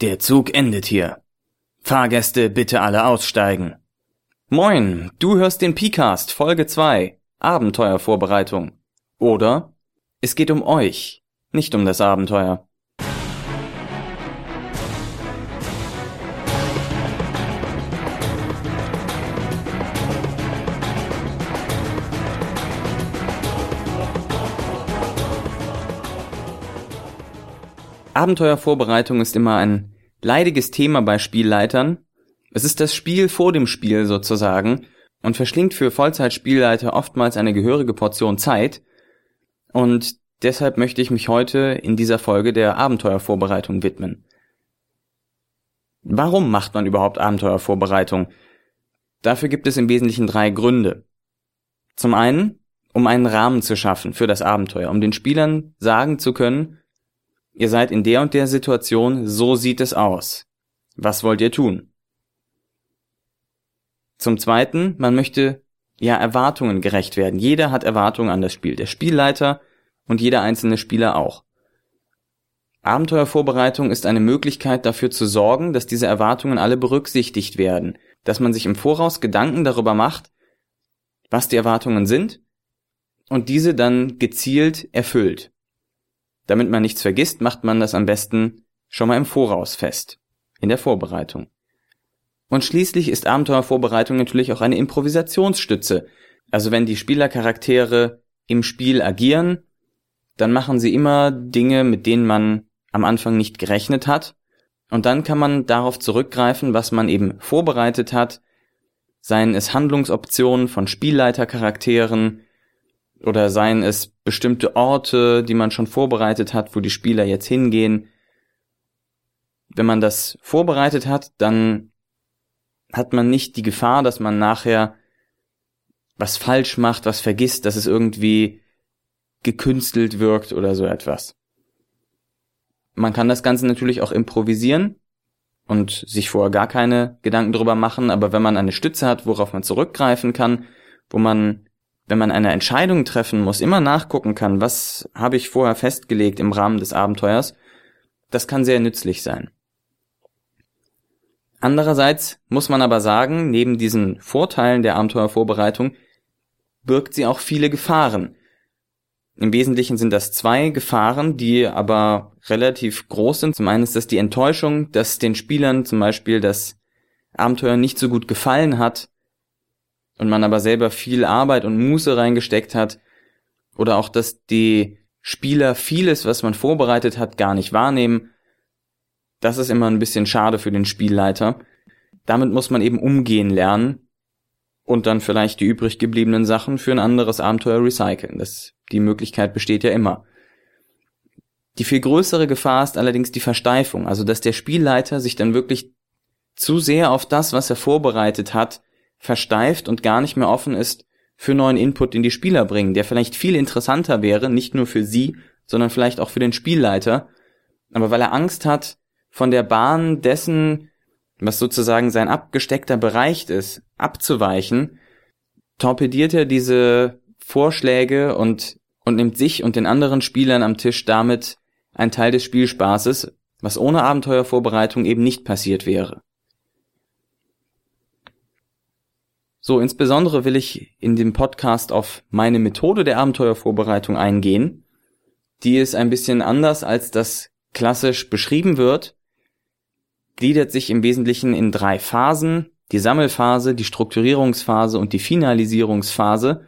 Der Zug endet hier. Fahrgäste bitte alle aussteigen. Moin, du hörst den Picast Folge 2, Abenteuervorbereitung. Oder es geht um euch, nicht um das Abenteuer. Abenteuervorbereitung ist immer ein leidiges Thema bei Spielleitern. Es ist das Spiel vor dem Spiel sozusagen und verschlingt für Vollzeitspielleiter oftmals eine gehörige Portion Zeit. Und deshalb möchte ich mich heute in dieser Folge der Abenteuervorbereitung widmen. Warum macht man überhaupt Abenteuervorbereitung? Dafür gibt es im Wesentlichen drei Gründe. Zum einen, um einen Rahmen zu schaffen für das Abenteuer, um den Spielern sagen zu können, Ihr seid in der und der Situation, so sieht es aus. Was wollt ihr tun? Zum Zweiten, man möchte ja Erwartungen gerecht werden. Jeder hat Erwartungen an das Spiel. Der Spielleiter und jeder einzelne Spieler auch. Abenteuervorbereitung ist eine Möglichkeit dafür zu sorgen, dass diese Erwartungen alle berücksichtigt werden, dass man sich im Voraus Gedanken darüber macht, was die Erwartungen sind und diese dann gezielt erfüllt. Damit man nichts vergisst, macht man das am besten schon mal im Voraus fest, in der Vorbereitung. Und schließlich ist Abenteuervorbereitung natürlich auch eine Improvisationsstütze. Also wenn die Spielercharaktere im Spiel agieren, dann machen sie immer Dinge, mit denen man am Anfang nicht gerechnet hat. Und dann kann man darauf zurückgreifen, was man eben vorbereitet hat, seien es Handlungsoptionen von Spielleitercharakteren, oder seien es bestimmte Orte, die man schon vorbereitet hat, wo die Spieler jetzt hingehen. Wenn man das vorbereitet hat, dann hat man nicht die Gefahr, dass man nachher was falsch macht, was vergisst, dass es irgendwie gekünstelt wirkt oder so etwas. Man kann das Ganze natürlich auch improvisieren und sich vorher gar keine Gedanken drüber machen, aber wenn man eine Stütze hat, worauf man zurückgreifen kann, wo man wenn man eine Entscheidung treffen muss, immer nachgucken kann, was habe ich vorher festgelegt im Rahmen des Abenteuers, das kann sehr nützlich sein. Andererseits muss man aber sagen, neben diesen Vorteilen der Abenteuervorbereitung birgt sie auch viele Gefahren. Im Wesentlichen sind das zwei Gefahren, die aber relativ groß sind. Zum einen ist das die Enttäuschung, dass den Spielern zum Beispiel das Abenteuer nicht so gut gefallen hat, und man aber selber viel Arbeit und Muße reingesteckt hat oder auch, dass die Spieler vieles, was man vorbereitet hat, gar nicht wahrnehmen, das ist immer ein bisschen schade für den Spielleiter. Damit muss man eben umgehen lernen und dann vielleicht die übrig gebliebenen Sachen für ein anderes Abenteuer recyceln. Das, die Möglichkeit besteht ja immer. Die viel größere Gefahr ist allerdings die Versteifung, also dass der Spielleiter sich dann wirklich zu sehr auf das, was er vorbereitet hat, versteift und gar nicht mehr offen ist für neuen Input, den die Spieler bringen, der vielleicht viel interessanter wäre, nicht nur für sie, sondern vielleicht auch für den Spielleiter. Aber weil er Angst hat, von der Bahn dessen, was sozusagen sein abgesteckter Bereich ist, abzuweichen, torpediert er diese Vorschläge und, und nimmt sich und den anderen Spielern am Tisch damit ein Teil des Spielspaßes, was ohne Abenteuervorbereitung eben nicht passiert wäre. So, insbesondere will ich in dem Podcast auf meine Methode der Abenteuervorbereitung eingehen. Die ist ein bisschen anders, als das klassisch beschrieben wird, gliedert sich im Wesentlichen in drei Phasen. Die Sammelphase, die Strukturierungsphase und die Finalisierungsphase,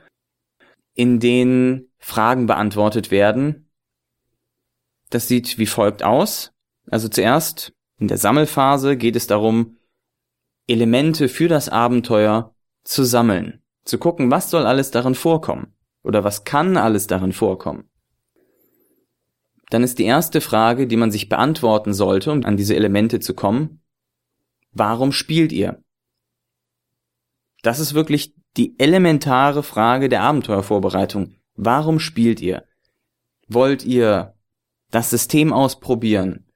in denen Fragen beantwortet werden. Das sieht wie folgt aus. Also zuerst in der Sammelphase geht es darum, Elemente für das Abenteuer zu sammeln, zu gucken, was soll alles darin vorkommen oder was kann alles darin vorkommen. Dann ist die erste Frage, die man sich beantworten sollte, um an diese Elemente zu kommen, warum spielt ihr? Das ist wirklich die elementare Frage der Abenteuervorbereitung. Warum spielt ihr? Wollt ihr das System ausprobieren?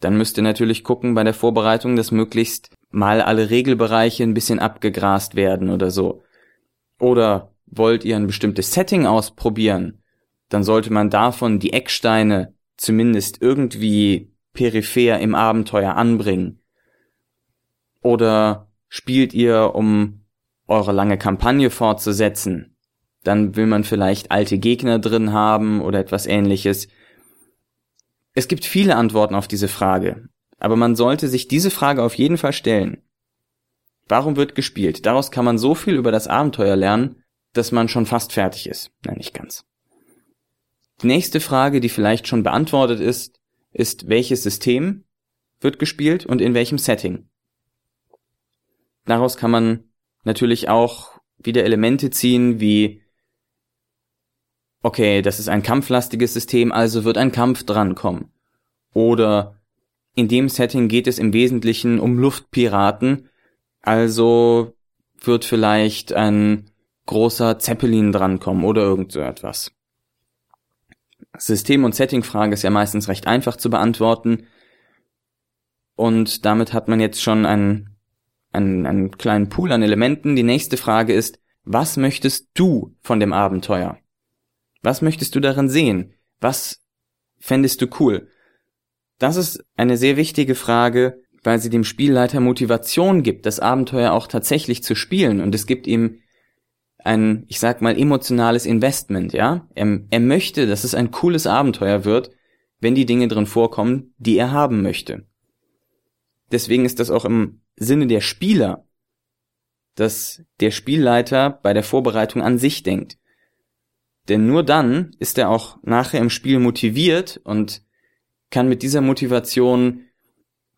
Dann müsst ihr natürlich gucken bei der Vorbereitung, dass möglichst mal alle Regelbereiche ein bisschen abgegrast werden oder so. Oder wollt ihr ein bestimmtes Setting ausprobieren, dann sollte man davon die Ecksteine zumindest irgendwie peripher im Abenteuer anbringen? Oder spielt ihr, um eure lange Kampagne fortzusetzen? Dann will man vielleicht alte Gegner drin haben oder etwas ähnliches. Es gibt viele Antworten auf diese Frage, aber man sollte sich diese Frage auf jeden Fall stellen. Warum wird gespielt? Daraus kann man so viel über das Abenteuer lernen, dass man schon fast fertig ist. Nein, nicht ganz. Die nächste Frage, die vielleicht schon beantwortet ist, ist, welches System wird gespielt und in welchem Setting? Daraus kann man natürlich auch wieder Elemente ziehen, wie, okay, das ist ein kampflastiges System, also wird ein Kampf drankommen. Oder in dem Setting geht es im Wesentlichen um Luftpiraten, also wird vielleicht ein großer Zeppelin drankommen oder irgend so etwas. System- und Setting-Frage ist ja meistens recht einfach zu beantworten. Und damit hat man jetzt schon einen, einen, einen kleinen Pool an Elementen. Die nächste Frage ist, was möchtest du von dem Abenteuer? Was möchtest du darin sehen? Was fändest du cool? Das ist eine sehr wichtige Frage, weil sie dem Spielleiter Motivation gibt, das Abenteuer auch tatsächlich zu spielen und es gibt ihm ein, ich sag mal, emotionales Investment, ja. Er, er möchte, dass es ein cooles Abenteuer wird, wenn die Dinge drin vorkommen, die er haben möchte. Deswegen ist das auch im Sinne der Spieler, dass der Spielleiter bei der Vorbereitung an sich denkt. Denn nur dann ist er auch nachher im Spiel motiviert und kann mit dieser Motivation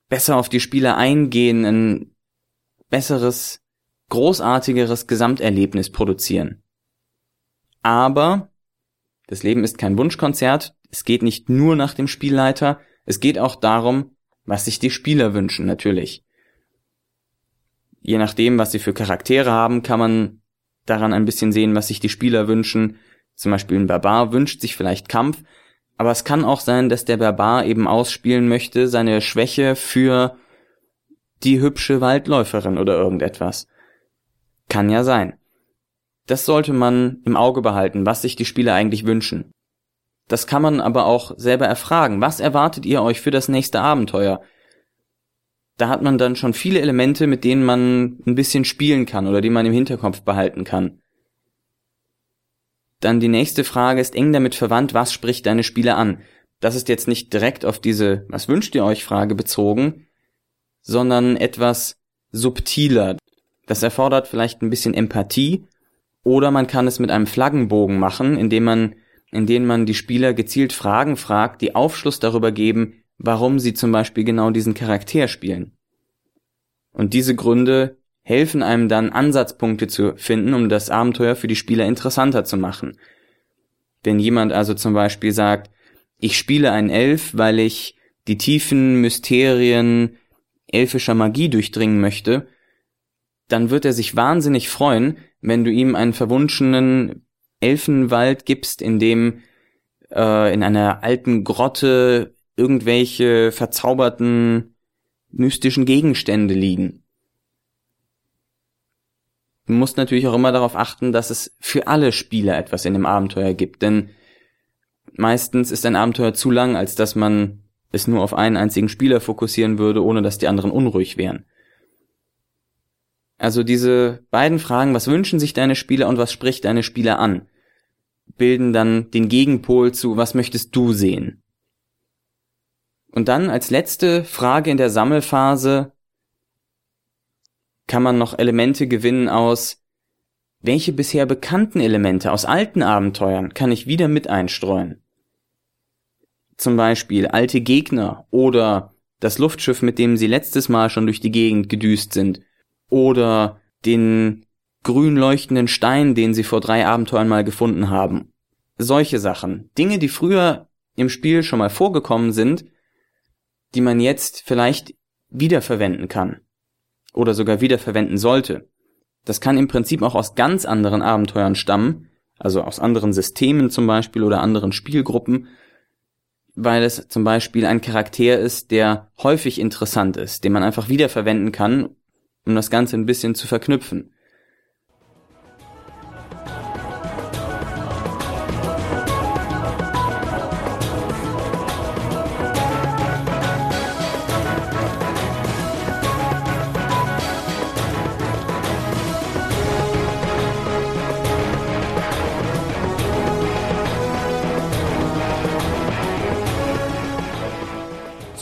besser auf die Spieler eingehen, ein besseres großartigeres Gesamterlebnis produzieren. Aber das Leben ist kein Wunschkonzert, es geht nicht nur nach dem Spielleiter, es geht auch darum, was sich die Spieler wünschen, natürlich. Je nachdem, was sie für Charaktere haben, kann man daran ein bisschen sehen, was sich die Spieler wünschen. Zum Beispiel ein Barbar wünscht sich vielleicht Kampf, aber es kann auch sein, dass der Barbar eben ausspielen möchte, seine Schwäche für die hübsche Waldläuferin oder irgendetwas. Kann ja sein. Das sollte man im Auge behalten, was sich die Spieler eigentlich wünschen. Das kann man aber auch selber erfragen. Was erwartet ihr euch für das nächste Abenteuer? Da hat man dann schon viele Elemente, mit denen man ein bisschen spielen kann oder die man im Hinterkopf behalten kann. Dann die nächste Frage ist eng damit verwandt, was spricht deine Spieler an? Das ist jetzt nicht direkt auf diese Was wünscht ihr euch Frage bezogen, sondern etwas subtiler. Das erfordert vielleicht ein bisschen Empathie oder man kann es mit einem Flaggenbogen machen, indem man, indem man die Spieler gezielt Fragen fragt, die Aufschluss darüber geben, warum sie zum Beispiel genau diesen Charakter spielen. Und diese Gründe helfen einem dann Ansatzpunkte zu finden, um das Abenteuer für die Spieler interessanter zu machen. Wenn jemand also zum Beispiel sagt, ich spiele einen Elf, weil ich die tiefen Mysterien elfischer Magie durchdringen möchte, dann wird er sich wahnsinnig freuen, wenn du ihm einen verwunschenen Elfenwald gibst, in dem äh, in einer alten Grotte irgendwelche verzauberten mystischen Gegenstände liegen. Du musst natürlich auch immer darauf achten, dass es für alle Spieler etwas in dem Abenteuer gibt, denn meistens ist ein Abenteuer zu lang, als dass man es nur auf einen einzigen Spieler fokussieren würde, ohne dass die anderen unruhig wären. Also diese beiden Fragen, was wünschen sich deine Spieler und was spricht deine Spieler an, bilden dann den Gegenpol zu, was möchtest du sehen. Und dann als letzte Frage in der Sammelphase kann man noch Elemente gewinnen aus, welche bisher bekannten Elemente aus alten Abenteuern kann ich wieder mit einstreuen? Zum Beispiel alte Gegner oder das Luftschiff, mit dem sie letztes Mal schon durch die Gegend gedüst sind oder den grün leuchtenden Stein, den sie vor drei Abenteuern mal gefunden haben. Solche Sachen. Dinge, die früher im Spiel schon mal vorgekommen sind, die man jetzt vielleicht wiederverwenden kann. Oder sogar wiederverwenden sollte. Das kann im Prinzip auch aus ganz anderen Abenteuern stammen, also aus anderen Systemen zum Beispiel oder anderen Spielgruppen, weil es zum Beispiel ein Charakter ist, der häufig interessant ist, den man einfach wiederverwenden kann um das Ganze ein bisschen zu verknüpfen.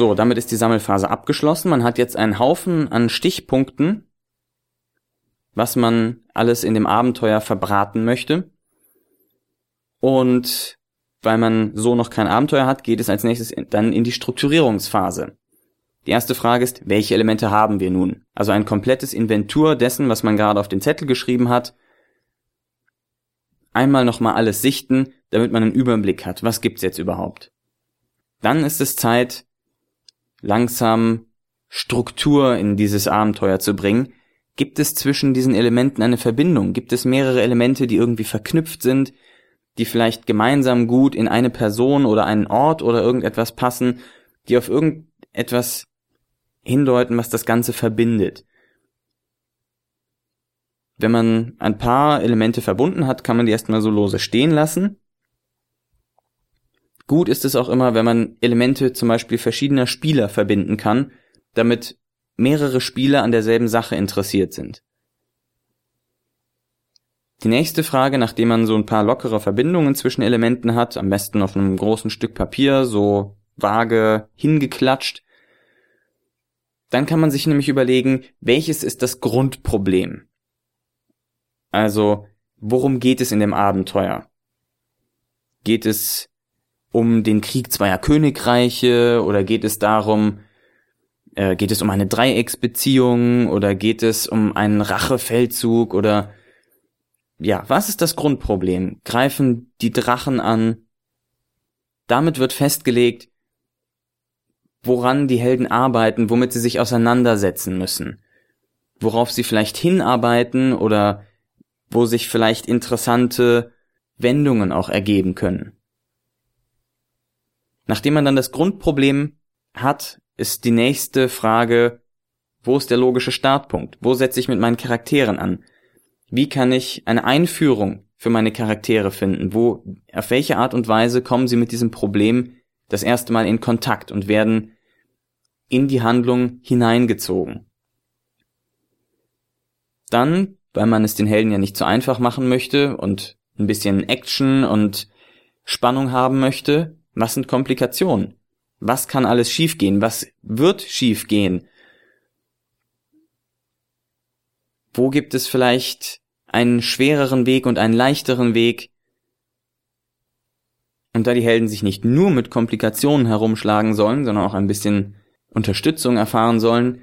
So, damit ist die Sammelphase abgeschlossen. Man hat jetzt einen Haufen an Stichpunkten, was man alles in dem Abenteuer verbraten möchte. Und weil man so noch kein Abenteuer hat, geht es als nächstes dann in die Strukturierungsphase. Die erste Frage ist, welche Elemente haben wir nun? Also ein komplettes Inventur dessen, was man gerade auf den Zettel geschrieben hat. Einmal nochmal alles sichten, damit man einen Überblick hat. Was gibt's jetzt überhaupt? Dann ist es Zeit, langsam Struktur in dieses Abenteuer zu bringen. Gibt es zwischen diesen Elementen eine Verbindung? Gibt es mehrere Elemente, die irgendwie verknüpft sind, die vielleicht gemeinsam gut in eine Person oder einen Ort oder irgendetwas passen, die auf irgendetwas hindeuten, was das Ganze verbindet? Wenn man ein paar Elemente verbunden hat, kann man die erstmal so lose stehen lassen Gut ist es auch immer, wenn man Elemente zum Beispiel verschiedener Spieler verbinden kann, damit mehrere Spieler an derselben Sache interessiert sind. Die nächste Frage, nachdem man so ein paar lockere Verbindungen zwischen Elementen hat, am besten auf einem großen Stück Papier, so vage hingeklatscht, dann kann man sich nämlich überlegen, welches ist das Grundproblem? Also, worum geht es in dem Abenteuer? Geht es um den Krieg zweier Königreiche oder geht es darum, äh, geht es um eine Dreiecksbeziehung oder geht es um einen Rachefeldzug oder ja, was ist das Grundproblem? Greifen die Drachen an? Damit wird festgelegt, woran die Helden arbeiten, womit sie sich auseinandersetzen müssen, worauf sie vielleicht hinarbeiten oder wo sich vielleicht interessante Wendungen auch ergeben können. Nachdem man dann das Grundproblem hat, ist die nächste Frage, wo ist der logische Startpunkt? Wo setze ich mit meinen Charakteren an? Wie kann ich eine Einführung für meine Charaktere finden? Wo, auf welche Art und Weise kommen sie mit diesem Problem das erste Mal in Kontakt und werden in die Handlung hineingezogen? Dann, weil man es den Helden ja nicht so einfach machen möchte und ein bisschen Action und Spannung haben möchte, was sind Komplikationen? Was kann alles schiefgehen? Was wird schiefgehen? Wo gibt es vielleicht einen schwereren Weg und einen leichteren Weg? Und da die Helden sich nicht nur mit Komplikationen herumschlagen sollen, sondern auch ein bisschen Unterstützung erfahren sollen,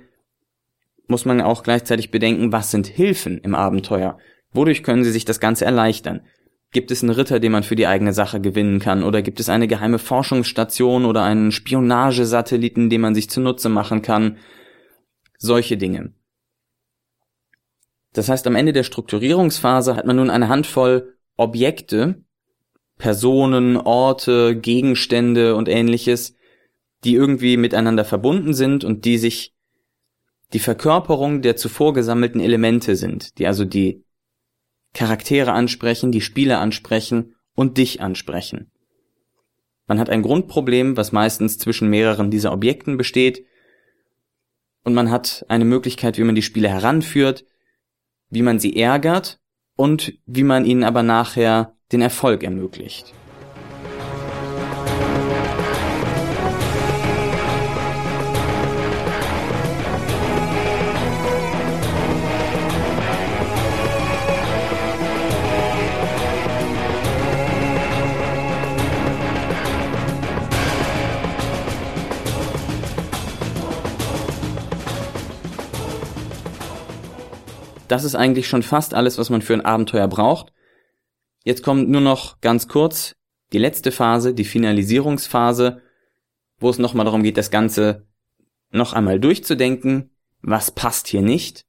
muss man auch gleichzeitig bedenken, was sind Hilfen im Abenteuer? Wodurch können sie sich das Ganze erleichtern? Gibt es einen Ritter, den man für die eigene Sache gewinnen kann? Oder gibt es eine geheime Forschungsstation oder einen Spionagesatelliten, den man sich zunutze machen kann? Solche Dinge. Das heißt, am Ende der Strukturierungsphase hat man nun eine Handvoll Objekte, Personen, Orte, Gegenstände und ähnliches, die irgendwie miteinander verbunden sind und die sich die Verkörperung der zuvor gesammelten Elemente sind, die also die Charaktere ansprechen, die Spiele ansprechen und dich ansprechen. Man hat ein Grundproblem, was meistens zwischen mehreren dieser Objekten besteht, und man hat eine Möglichkeit, wie man die Spiele heranführt, wie man sie ärgert und wie man ihnen aber nachher den Erfolg ermöglicht. Das ist eigentlich schon fast alles, was man für ein Abenteuer braucht. Jetzt kommt nur noch ganz kurz die letzte Phase, die Finalisierungsphase, wo es nochmal darum geht, das Ganze noch einmal durchzudenken. Was passt hier nicht?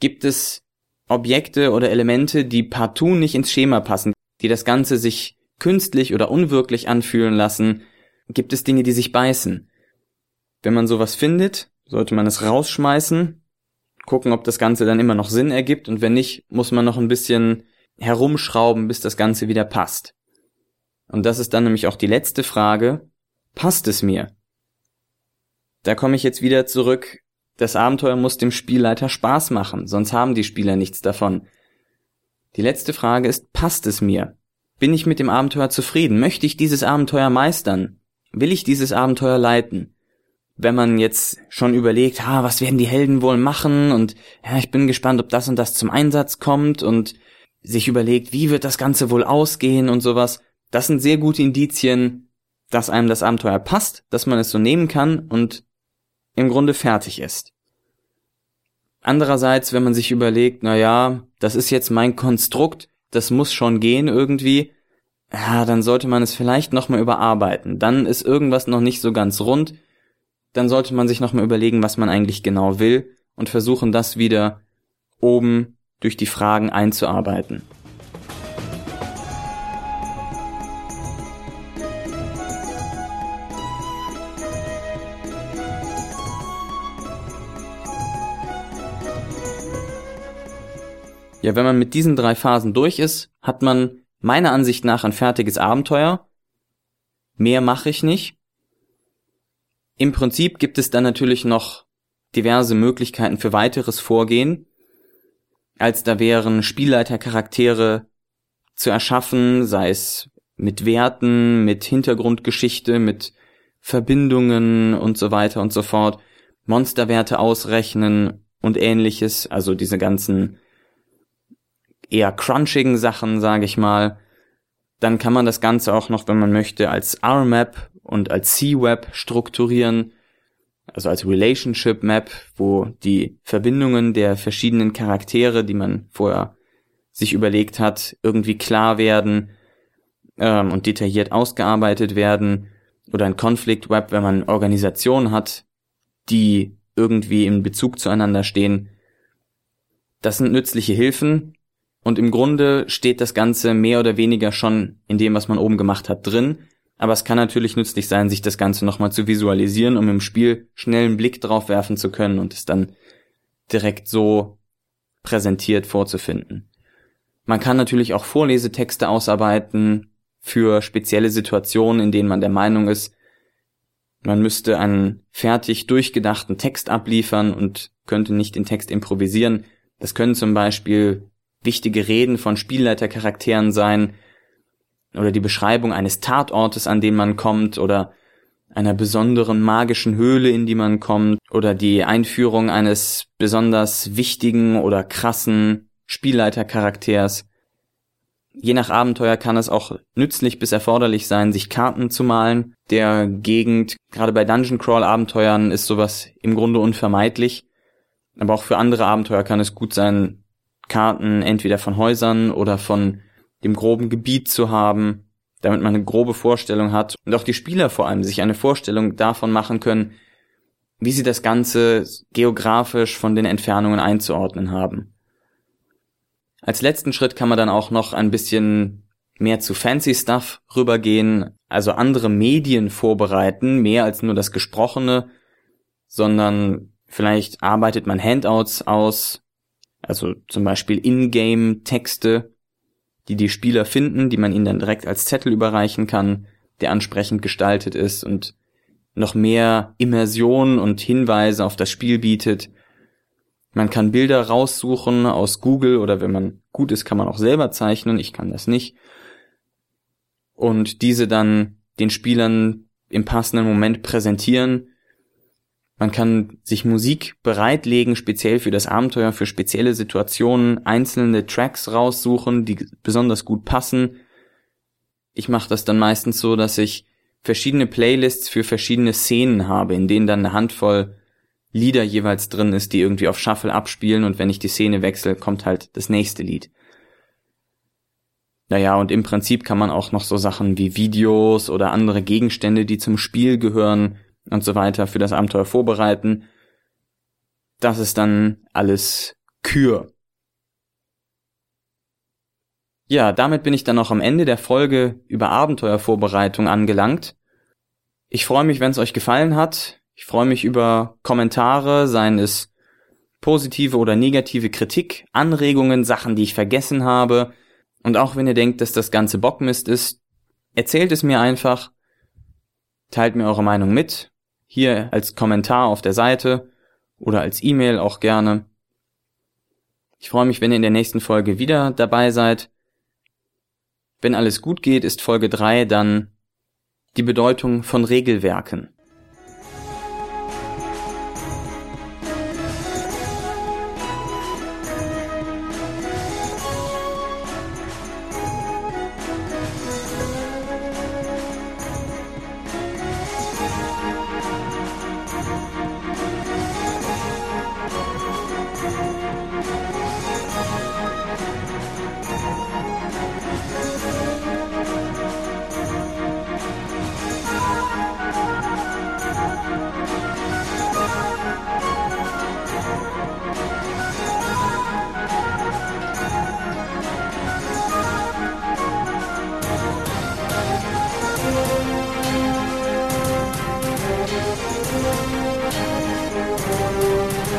Gibt es Objekte oder Elemente, die partout nicht ins Schema passen, die das Ganze sich künstlich oder unwirklich anfühlen lassen? Gibt es Dinge, die sich beißen? Wenn man sowas findet, sollte man es rausschmeißen gucken, ob das Ganze dann immer noch Sinn ergibt und wenn nicht, muss man noch ein bisschen herumschrauben, bis das Ganze wieder passt. Und das ist dann nämlich auch die letzte Frage, passt es mir? Da komme ich jetzt wieder zurück, das Abenteuer muss dem Spielleiter Spaß machen, sonst haben die Spieler nichts davon. Die letzte Frage ist, passt es mir? Bin ich mit dem Abenteuer zufrieden? Möchte ich dieses Abenteuer meistern? Will ich dieses Abenteuer leiten? Wenn man jetzt schon überlegt, ha, was werden die Helden wohl machen und ja, ich bin gespannt, ob das und das zum Einsatz kommt und sich überlegt, wie wird das Ganze wohl ausgehen und sowas. Das sind sehr gute Indizien, dass einem das Abenteuer passt, dass man es so nehmen kann und im Grunde fertig ist. Andererseits, wenn man sich überlegt, na ja, das ist jetzt mein Konstrukt, das muss schon gehen irgendwie, ja, dann sollte man es vielleicht nochmal überarbeiten. Dann ist irgendwas noch nicht so ganz rund. Dann sollte man sich nochmal überlegen, was man eigentlich genau will und versuchen, das wieder oben durch die Fragen einzuarbeiten. Ja, wenn man mit diesen drei Phasen durch ist, hat man meiner Ansicht nach ein fertiges Abenteuer. Mehr mache ich nicht. Im Prinzip gibt es dann natürlich noch diverse Möglichkeiten für weiteres Vorgehen, als da wären Spielleitercharaktere zu erschaffen, sei es mit Werten, mit Hintergrundgeschichte, mit Verbindungen und so weiter und so fort, Monsterwerte ausrechnen und ähnliches, also diese ganzen eher crunchigen Sachen, sage ich mal. Dann kann man das Ganze auch noch, wenn man möchte, als R-Map und als C-Web strukturieren, also als Relationship Map, wo die Verbindungen der verschiedenen Charaktere, die man vorher sich überlegt hat, irgendwie klar werden ähm, und detailliert ausgearbeitet werden. Oder ein Conflict Web, wenn man Organisationen hat, die irgendwie in Bezug zueinander stehen. Das sind nützliche Hilfen, und im Grunde steht das Ganze mehr oder weniger schon in dem, was man oben gemacht hat, drin. Aber es kann natürlich nützlich sein, sich das Ganze nochmal zu visualisieren, um im Spiel schnell einen Blick drauf werfen zu können und es dann direkt so präsentiert vorzufinden. Man kann natürlich auch Vorlesetexte ausarbeiten für spezielle Situationen, in denen man der Meinung ist, man müsste einen fertig durchgedachten Text abliefern und könnte nicht den Text improvisieren. Das können zum Beispiel wichtige Reden von Spielleitercharakteren sein oder die Beschreibung eines Tatortes, an den man kommt oder einer besonderen magischen Höhle, in die man kommt oder die Einführung eines besonders wichtigen oder krassen Spielleitercharakters. Je nach Abenteuer kann es auch nützlich bis erforderlich sein, sich Karten zu malen. Der Gegend, gerade bei Dungeon Crawl Abenteuern ist sowas im Grunde unvermeidlich. Aber auch für andere Abenteuer kann es gut sein, Karten entweder von Häusern oder von dem groben Gebiet zu haben, damit man eine grobe Vorstellung hat und auch die Spieler vor allem sich eine Vorstellung davon machen können, wie sie das Ganze geografisch von den Entfernungen einzuordnen haben. Als letzten Schritt kann man dann auch noch ein bisschen mehr zu Fancy Stuff rübergehen, also andere Medien vorbereiten, mehr als nur das Gesprochene, sondern vielleicht arbeitet man Handouts aus, also zum Beispiel Ingame-Texte, die die Spieler finden, die man ihnen dann direkt als Zettel überreichen kann, der ansprechend gestaltet ist und noch mehr Immersion und Hinweise auf das Spiel bietet. Man kann Bilder raussuchen aus Google oder wenn man gut ist, kann man auch selber zeichnen. Ich kann das nicht. Und diese dann den Spielern im passenden Moment präsentieren man kann sich Musik bereitlegen, speziell für das Abenteuer, für spezielle Situationen, einzelne Tracks raussuchen, die besonders gut passen. Ich mache das dann meistens so, dass ich verschiedene Playlists für verschiedene Szenen habe, in denen dann eine Handvoll Lieder jeweils drin ist, die irgendwie auf Shuffle abspielen und wenn ich die Szene wechsle, kommt halt das nächste Lied. Naja, und im Prinzip kann man auch noch so Sachen wie Videos oder andere Gegenstände, die zum Spiel gehören, und so weiter für das Abenteuer vorbereiten. Das ist dann alles Kür. Ja, damit bin ich dann noch am Ende der Folge über Abenteuervorbereitung angelangt. Ich freue mich, wenn es euch gefallen hat. Ich freue mich über Kommentare, seien es positive oder negative Kritik, Anregungen, Sachen, die ich vergessen habe. Und auch wenn ihr denkt, dass das ganze Bockmist ist, erzählt es mir einfach, teilt mir eure Meinung mit hier als Kommentar auf der Seite oder als E-Mail auch gerne. Ich freue mich, wenn ihr in der nächsten Folge wieder dabei seid. Wenn alles gut geht, ist Folge 3 dann die Bedeutung von Regelwerken.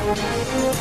Musik